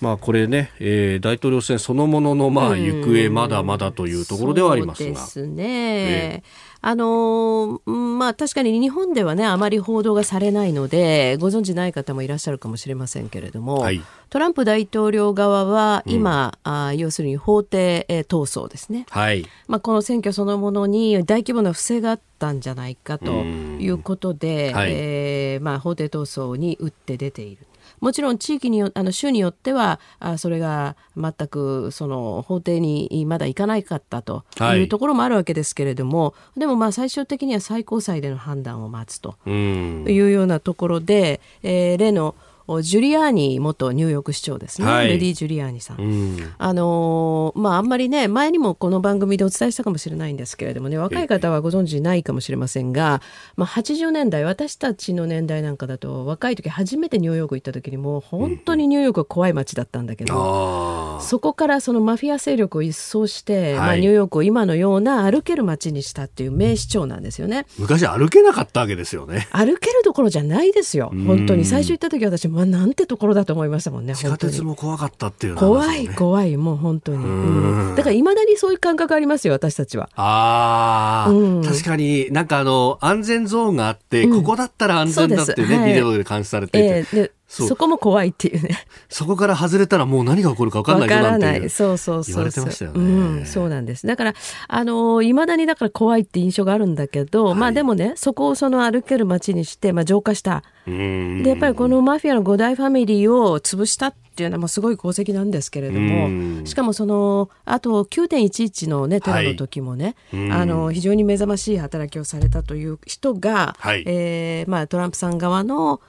まあ、これね、えー、大統領選そのもののまあ行方まだまだというところではありますが。ですね。えー、あのまあ確かに日本ではねあまり報道がされないのでご存知ない方もいらっしゃるかもしれませんけれども、はい、トランプ大統領側は今、うん、あ要するに法廷、えー、闘争ですね、はい。まあ、この選挙そのものに大規模な不正があったんじゃないかということで、はい、えー、まあ、法廷闘争に打って出ている。もちろん地域によあの州によってはあそれが全くその法廷にまだ行かないかったとい。うところもあるわけですけれども、はい、でもまあ最終的には最高裁での判断を待つというようなところで、えー、例のジュリアーニ元ニューヨーク市長ですね、はい、レディ・ジュリアーニさん、うん、あのまあ、あんまりね前にもこの番組でお伝えしたかもしれないんですけれどもね若い方はご存知ないかもしれませんが、まあ、80年代私たちの年代なんかだと若い時初めてニューヨーク行った時にもう本当にニューヨークは怖い街だったんだけど、うん、そこからそのマフィア勢力を一掃して、はい、まあ、ニューヨークを今のような歩ける街にしたっていう名市長なんですよね。昔歩けなかったわけですよね。歩けるどころじゃないですよ。本当に。最初行った時私まあ、なんてところだと思いましたもんね。地下鉄も怖かったっていう、ね、怖い怖いもう本当に。うん、だからいまだにそういう感覚ありますよ私たちは。ああ、うん、確かになんかあの安全ゾーンがあって、ここだったら安全だってね、はい、ビデオで監視されていて。えーそこも怖いっていうね。<laughs> そこから外れたらもう何が起こるか分かんないぞなんて。そうそうそう。言われてましたよね。うん、そうなんです。だから、あのいまだにだから怖いって印象があるんだけど、はい、まあでもね、そこをその歩ける街にして、まあ浄化した。で、やっぱりこのマフィアの五大ファミリーを潰したっていうのはもうすごい功績なんですけれども、しかもその、あと9.11のね、テロの時もね、はい、あの、非常に目覚ましい働きをされたという人が、はい、えー、まあトランプさん側の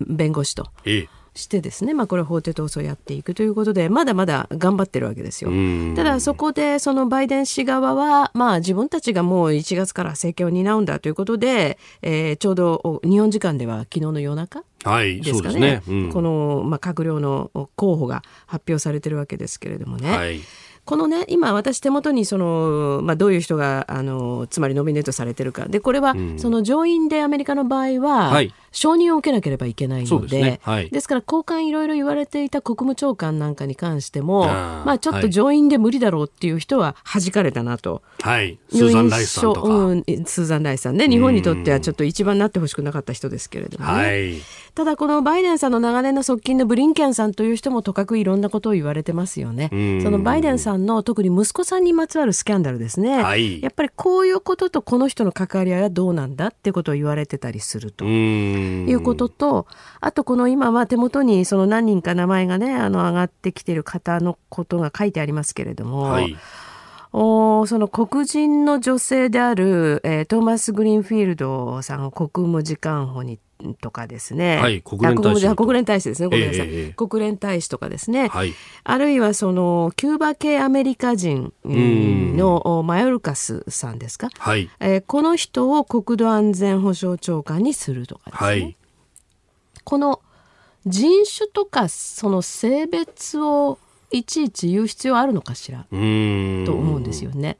弁護士と。ええ。してですね、まあ、これ法廷闘争をやっていくということでまだまだ頑張ってるわけですよ。ただそこでそのバイデン氏側は、まあ、自分たちがもう1月から政権を担うんだということで、えー、ちょうど日本時間では昨日の夜中ですかね。ね。うん、この、まあ、閣僚の候補が発表されてるわけですけれどもね。はい。このね今私手元にその、まあ、どういう人があのつまりノミネートされてるか。でこれは、うん、その上院でアメリカの場合は、はい、承認を受けなければいけないのでですね。はい、ですから交換いろいろ言われていた国務長官なんかに関してもまあ、ちょっと上院で無理だろうっていう人は弾かれたなと。はい、スーザン・ライスさんとか、うん、スーザン・ライスさんね。日本にとってはちょっと一番なってほしくなかった人ですけれどもね、はい、ただこのバイデンさんの長年の側近のブリンケンさんという人もとかくいろんなことを言われてますよね。そのバイデンさんの特に息子さんにまつわるスキャンダルですね、はい、やっぱりこういうこととこの人の関わり合いはどうなんだってことを言われてたりするということとあとこの今は手元にその何人か名前がねあの上がってきてる方のことが書いてありますけれども。はいおその黒人の女性である、えー、トーマス・グリーンフィールドさんを国務次官補にとかですね、はい、国連大使国連大使ですね。ごめんなさい、えー、国連大使とかですね、はい、あるいはそのキューバ系アメリカ人のマヨルカスさんですか、はい。えー、この人を国土安全保障長官にするとかですね、はい、この人種とかその性別をいちいち言う必要あるのかしら？と思うんですよね。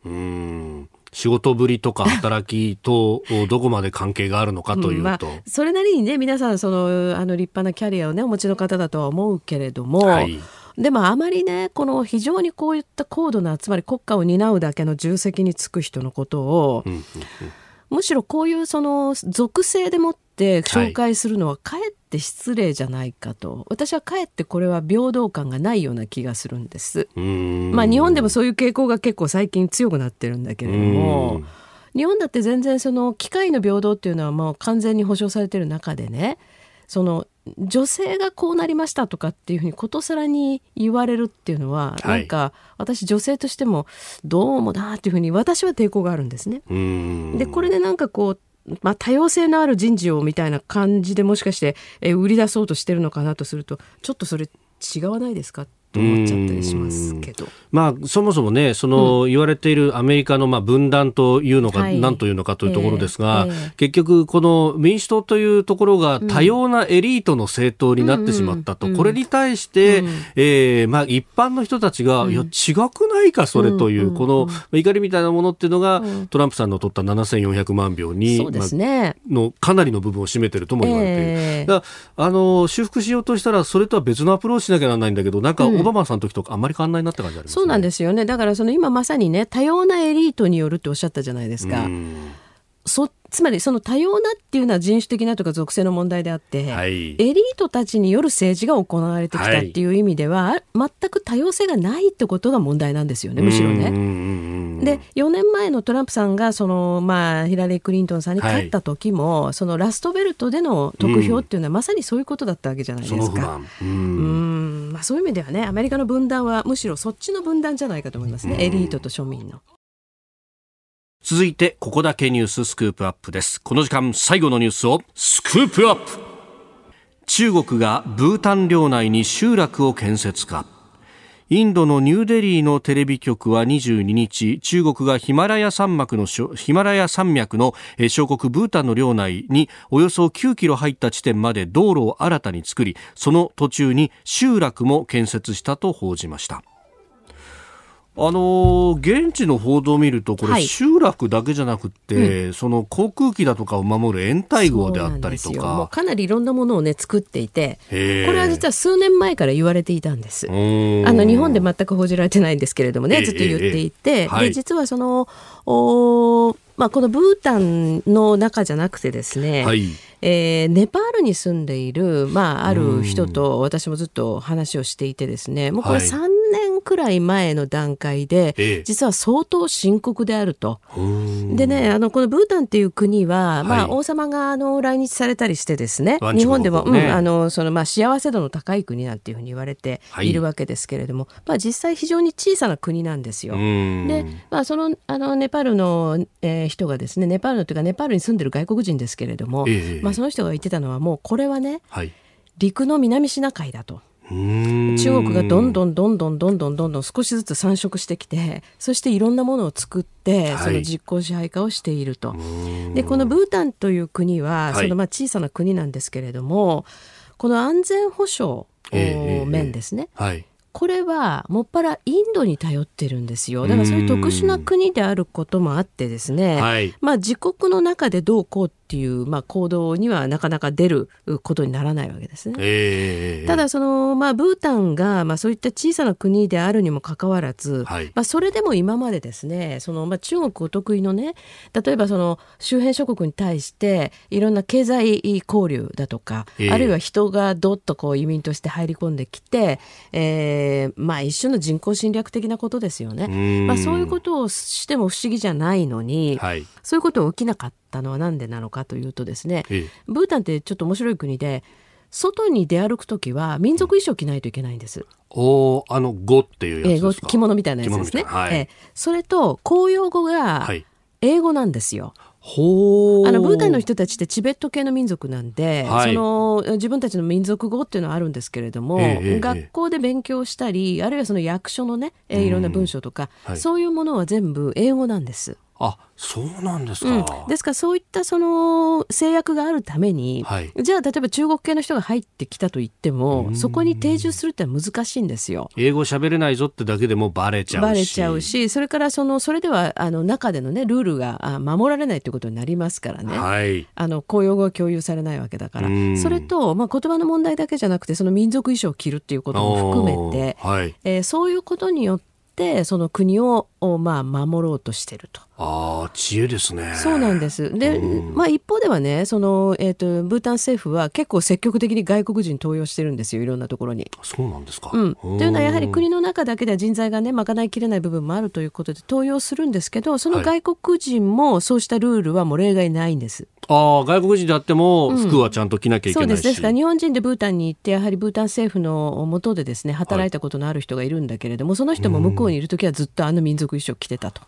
仕事ぶりとか働きとどこまで関係があるのかというと、まあ、それなりにね皆さんそのあの立派なキャリアをねお持ちの方だとは思うけれども、はい、でもあまりねこの非常にこういった高度なつまり国家を担うだけの重責につく人のことを、うんうんうん、むしろこういうその属性でもって紹介するのはかえってって失礼じゃないかと私はかえってこれは平等感がないような気がするんです。まあ日本でもそういう傾向が結構最近強くなってるんだけれども。日本だって全然その機会の平等っていうのはもう完全に保障されてる中でねその女性がこうなりましたとかっていうふうにことさらに言われるっていうのは、はい、なんか私女性としてもどうもだっていうふうに私は抵抗があるんですね。でこれでなんかこうまあ、多様性のある人事をみたいな感じでもしかしてえ売り出そうとしてるのかなとするとちょっとそれ違わないですか？と思っちゃったりしますけど。まあ、そもそもね、その、言われているアメリカのまあ分断というのか、はい、何というのかというところですが、えーえー、結局、この民主党というところが多様なエリートの政党になってしまったと、うん、これに対して、うん、えー、まあ、一般の人たちが、うん、いや、違くないか、それという、この怒りみたいなものっていうのが、トランプさんの取った7400万票に、そうですね、まあ、のかなりの部分を占めてるとも言われている。えー、だあの修復しようとしたら、それとは別のアプローチしなきゃならないんだけど、なんか、オバマさんの時とか、まり変わんないなって感じあります、ね、そうなんですよね。だからその今まさにね多様なエリートによるっておっしゃったじゃないですか。そつまりその多様なっていうのは人種的なとか属性の問題であって、はい、エリートたちによる政治が行われてきたっていう意味では、はい、全く多様性がないってことが問題なんですよねむしろね。で4年前のトランプさんがその、まあ、ヒラリー・クリントンさんに勝った時も、はい、そのラストベルトでの得票っていうのはまさにそういうことだったわけじゃないですか。うん。まあ、そういう意味ではねアメリカの分断はむしろそっちの分断じゃないかと思いますね。エリートと庶民の。続いて、ここだけニューススクープアップです。この時間、最後のニュースをスクープアップ中国がブータン領内に集落を建設か。インドのニューデリーのテレビ局は22日、中国がヒマラヤ山脈のヒマラヤ山脈の小国ブータンの領内におよそ9キロ入った地点まで道路を新たに作り、その途中に集落も建設したと報じました。あのー、現地の報道を見ると、これ、集落だけじゃなくて、はいうん、その航空機だとかを守る掩体号であったりとか。かなりいろんなものをね、作っていて、これは実は数年前から言われていたんです。あの、日本で全く報じられてないんですけれどもね、ずっと言っていて、で、実はその、おまあ、このブータンの中じゃなくてですね、はい、えー、ネパールに住んでいる、まあ、ある人と私もずっと話をしていてですねもうこれ3年くらい前の段階で、実は相当深刻であると。でねあのこのブータンっていう国は、まあ、王様があの来日されたりしてですね日本でも、うん、あのそのまあ幸せ度の高い国なんていうふうに言われているわけですけれども、まあ、実際非常に小さな国なんですよ。で、まあ、そのあのネパールの、えー、人がですねネパールのというかネパールに住んでる外国人ですけれども、まあ、その人が言ってたのはもうこれはね、はい、陸の南シナ海だと。中国がどんどんどんどんどんどんどんどん少しずつ参食してきてそしていろんなものを作って、その実効支配下をしていると。でこのブータンという国は、そのまあ小さな国なんですけれどもこの安全保障面ですね、はい。これはもっぱらインドに頼ってるんですよ。だからそういう特殊な国であることもあってですね、はい、まあ自国の中でどうこうっていう、まあ、行動にはなかなか出ることにならないわけですね。えー、ただその、まあ、ブータンが、まあ、そういった小さな国であるにもかかわらず、はい、まあ、それでも今までですねその、まあ、中国お得意のね例えばその周辺諸国に対していろんな経済交流だとか、えー、あるいは人がどっとこう移民として入り込んできて、えーまあ、一種の人口侵略的なことですよね。まあ、そういうことをしても不思議じゃないのに、はい、そういうこと起きなかったのは何でなのかというとですね、ええ、ブータンってちょっと面白い国で外に出歩く時は民族衣装着ないといけないんです。おあの語っていうやつですか、着物みたいなやつですね。はい、えそれと公用語が英語なんですよ。はいあのブータンの人たちってチベット系の民族なんで、はい、その自分たちの民族語っていうのはあるんですけれども、ええ、学校で勉強したりあるいはその役所のね、えいろんな文章とか、はい、そういうものは全部英語なんです。あそうなんですか、うん、ですからそういったその制約があるために、はい、じゃあ例えば中国系の人が入ってきたと言ってもそこに定住するって難しいんですよ。英語喋れないぞってだけでもバレちゃうし。バレちゃうしそれからそのそれではあの中での、ね、ルールが守られないということになりますからね、はい、あの公用語は共有されないわけだから。それと、まあ、言葉の問題だけじゃなくてその民族衣装を着るっていうことも含めて、はい、えー、そういうことによってその国を、まあ、守ろうとしてると。ああ、知恵ですね。そうなんです。で、うん、まあ一方ではね、その、えっ、ー、と、ブータン政府は結構積極的に外国人登用してるんですよ、いろんなところに。そうなんですか。うん。というのはやはり国の中だけでは人材がね、賄いきれない部分もあるということで登用するんですけど、その外国人もそうしたルールはもう例外ないんです。はい、ああ、外国人であっても服はちゃんと着なきゃいけないし、うん、そうです。ですから日本人でブータンに行って、やはりブータン政府の下でですね、働いたことのある人がいるんだけれども、はい、その人も向こうにいる時はずっとあの民族衣装着てたと。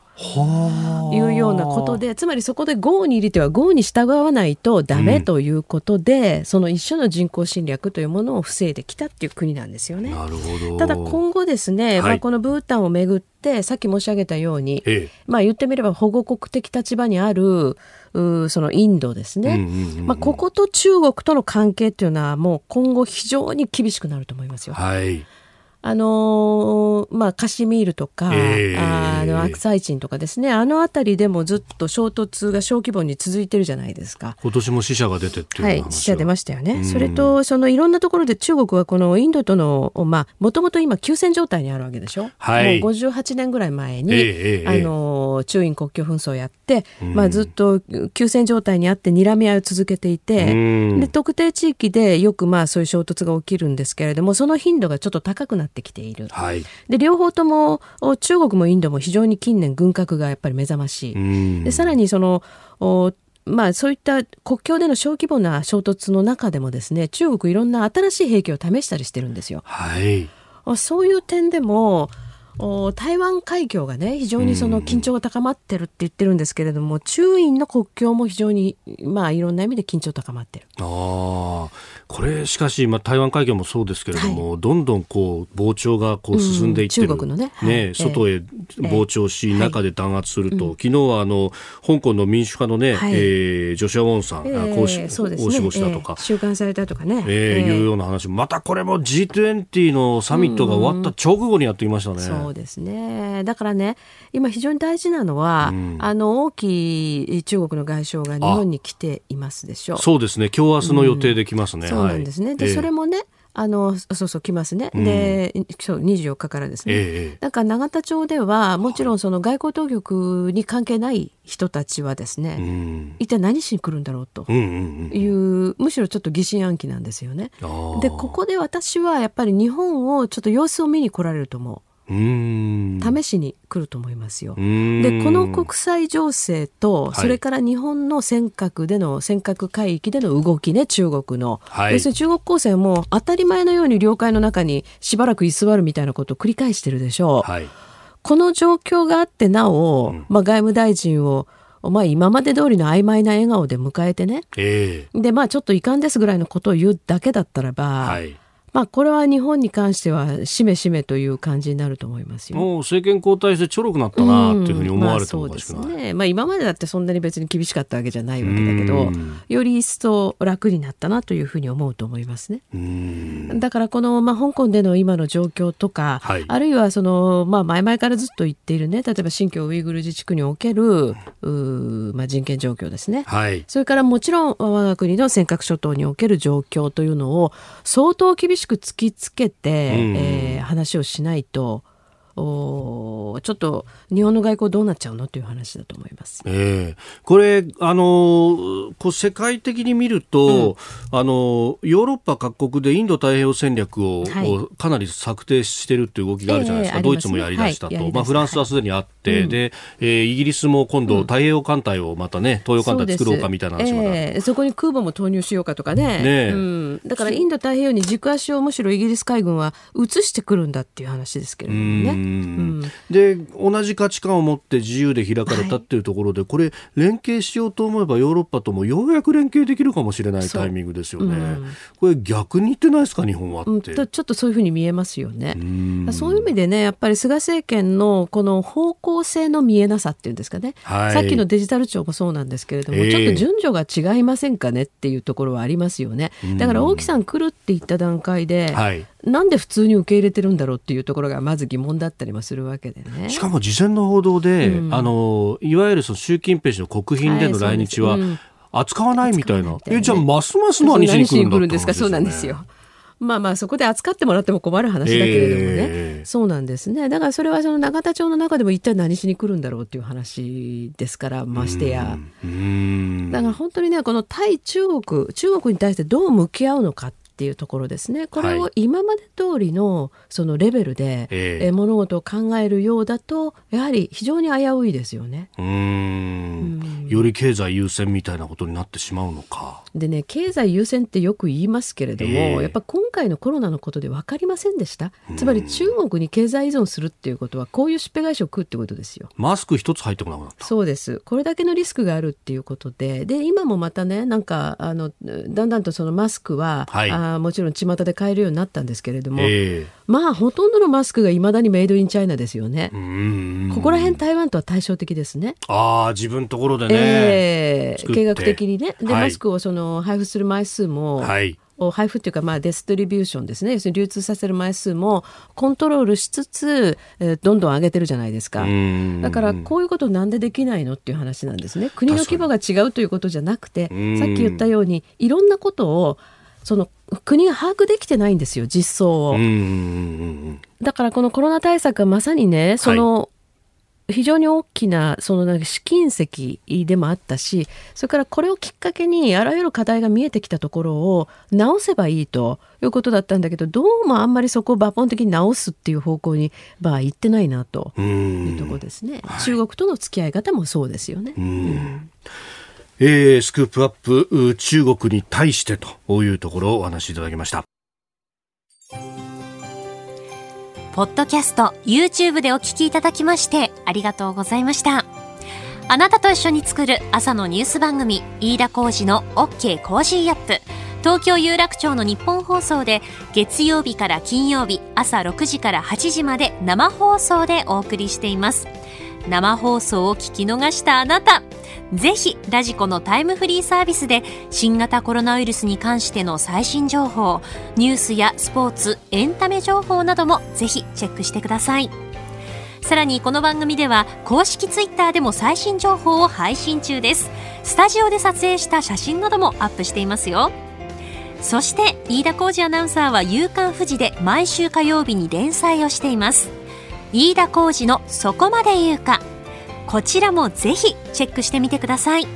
いうようなことでつまりそこで豪に入れては豪に従わないとダメということで、うん、その一緒の人口侵略というものを防いできたっていう国なんですよね。なるほど。ただ今後ですね、はい、まあ、このブータンをめぐってさっき申し上げたように、ええ、まあ、言ってみれば保護国的立場にあるうそのインドですね、まあ、ここと中国との関係っていうのはもう今後非常に厳しくなると思いますよ。はいあのー、まあ、カシミールとか、えー、あのアクサイチンとかですね、あの辺りでもずっと衝突が小規模に続いてるじゃないですか。今年も死者が出てってはい、死者出ましたよね。それと、そのいろんなところで中国はこのインドとの、まあ、もともと今休戦状態にあるわけでしょ。はい、もう58年ぐらい前に、えー、あの、中印国境紛争をやって、まあ、ずっと休戦状態にあって睨み合いを続けていて、で、特定地域でよくまあそういう衝突が起きるんですけれども、その頻度がちょっと高くなってってきている、はい、で両方とも中国もインドも非常に近年軍拡がやっぱり目覚ましい。でさらにそのまあ、そういった国境での小規模な衝突の中でもですね中国いろんな新しい兵器を試したりしてるんですよ。はい、そういう点でも台湾海峡がね非常にその緊張が高まってるって言ってるんですけれども、中印の国境も非常にまあいろんな意味で緊張高まってる。あこれしかし、まあ、台湾海峡もそうですけれども、はい、どんどんこう膨張がこう進んでいってる、うん、中国のね。ね、外へ膨張し、えー、中で弾圧すると、昨日はあの香港の民主派のね、はい、えー、ジョシュア・ウォンさん、えー、公使そうですしたとか、えー、収監されたとかね、えー、いうような話。またこれも G20 のサミットが終わった直後にやってきましたね。うんうん、そうですね。だからね今非常に大事なのは、うん、あの王毅中国の外相が日本に来ていますでしょ。う。そうですね。今日明日の予定できますね。そうなんですね。はい、で、それもね、あのそうそう来ますね、うん、でそう24日からですね、えなんか永田町ではもちろんその外交当局に関係ない人たちはですね、うん、一体何しに来るんだろうという,、むしろちょっと疑心暗鬼なんですよね。でここで私はやっぱり日本をちょっと様子を見に来られると思う。試しに来ると思いますよ。でこの国際情勢と、それから日本の尖閣での尖閣海域での動きね中国の、はい、要するに中国公船も当たり前のように領海の中にしばらく居座るみたいなことを繰り返してるでしょう。はい、この状況があってなお、うん、まあ、外務大臣をまあ、今まで通りの曖昧な笑顔で迎えてね、えー、でまあちょっと遺憾ですぐらいのことを言うだけだったらば、はいまあ、これは日本に関してはしめしめという感じになると思いますよ。もう政権交代してちょろくなったなっていうふうに思われてもおかしくない、まあ、そうですね。まあ、今までだってそんなに別に厳しかったわけじゃないわけだけど、より一層楽になったなというふうに思うと思いますね。だからこの、まあ、香港での今の状況とか、はい、あるいはその、まあ、前々からずっと言っているね、例えば新疆ウイグル自治区における、うまあ、人権状況ですね、はい、それからもちろん我が国の尖閣諸島における状況というのを相当厳しく突きつけて、うん、えー、話をしないとおちょっと日本の外交どうなっちゃうのという話だと思います。えー、これあのこう世界的に見ると、うん、あのヨーロッパ各国でインド太平洋戦略を、はい、かなり策定してるっていう動きがあるじゃないですか、えー、ドイツもやりだしたと、はい、まあ、フランスはすでにあって、はい、で、えー、イギリスも今度太平洋艦隊をまたね東洋艦隊作ろうかみたいな話まえー、そこに空母も投入しようかとかね。ね、うん、だからインド太平洋に軸足をむしろイギリス海軍は移してくるんだっていう話ですけれどもね。で同じ価値観を持って自由で開かれたっていうところで、はい、これ連携しようと思えばヨーロッパともようやく連携できるかもしれないタイミングですよね。う。ん、これ逆に言ってないですか日本はって、うん、ちょっとそういうふうに見えますよね。そういう意味でねやっぱり菅政権のこの方向性の見えなさっていうんですかね、はい、さっきのデジタル庁もそうなんですけれども、えー、ちょっと順序が違いませんかねっていうところはありますよね。だから大木さん来るって言った段階で、はい、なんで普通に受け入れてるんだろうっていうところがまず疑問だったりもするわけでね。しかも事前の報道で、うん、あのいわゆるその習近平氏の国賓での来日は、扱わないみたいな。えじゃあますます何しに来るんですか？そうなんです。よ。まあまあそこで扱ってもらっても困る話だけれどもね、えー、そうなんですね。だからそれはその永田町の中でも一体何しに来るんだろうっていう話ですからましてや。だから本当にねこの対中国中国に対してどう向き合うのかっていうところですね。これを今まで通りのそのレベルで、えー、物事を考えるようだとやはり非常に危ういですよね。うん。より経済優先みたいなことになってしまうのか。でね経済優先ってよく言いますけれども、えー、やっぱ今回のコロナのことで分かりませんでした？つまり中国に経済依存するっていうことはこういうしっぺ返しを食うってことですよ。マスク一つ入ってこなくなった。そうです。これだけのリスクがあるっていうことで。で今もまたねなんかあのだんだんとそのマスクは、はい、あもちろん巷で買えるようになったんですけれども、えー、まあほとんどのマスクがいまだにメイドインチャイナですよね。ここら辺台湾とは対照的ですね。ああ自分ところでね、えー、計画的にね。で、はい、マスクをその配布する枚数も、はい。を配布というか、まあ、デストリビューションですね。要するに流通させる枚数もコントロールしつつ、えー、どんどん上げてるじゃないですか。だからこういうことなんでできないのっていう話なんですね。国の規模が違うということじゃなくてさっき言ったようにいろんなことをその国が把握できてないんですよ実相を。だからこのコロナ対策はまさにねその、非常に大きなそのなんか試金石でもあったしそれからこれをきっかけにあらゆる課題が見えてきたところを直せばいいということだったんだけどどうもあんまりそこを抜本的に直すっていう方向にまあ行ってないなと。いうところですね、中国との付き合い方もそうですよね。うんえー、スクープアップ中国に対してというところをお話しいただきました。ポッドキャスト、YouTube でお聞きいただきましてありがとうございました。あなたと一緒に作る朝のニュース番組、飯田浩司の OK Cozy up。東京有楽町のニッポン放送で月曜日から金曜日朝6時から8時まで生放送でお送りしています。生放送を聞き逃したあなた、ぜひ radiko のタイムフリーサービスで新型コロナウイルスに関しての最新情報、ニュースやスポーツ、エンタメ情報などもぜひチェックしてください。さらにこの番組では公式ツイッターでも最新情報を配信中です。スタジオで撮影した写真などもアップしていますよ。そして飯田浩二アナウンサーは夕刊富士で毎週火曜日に連載をしています。飯田浩二のそこまで言うか。こちらもぜひチェックしてみてください。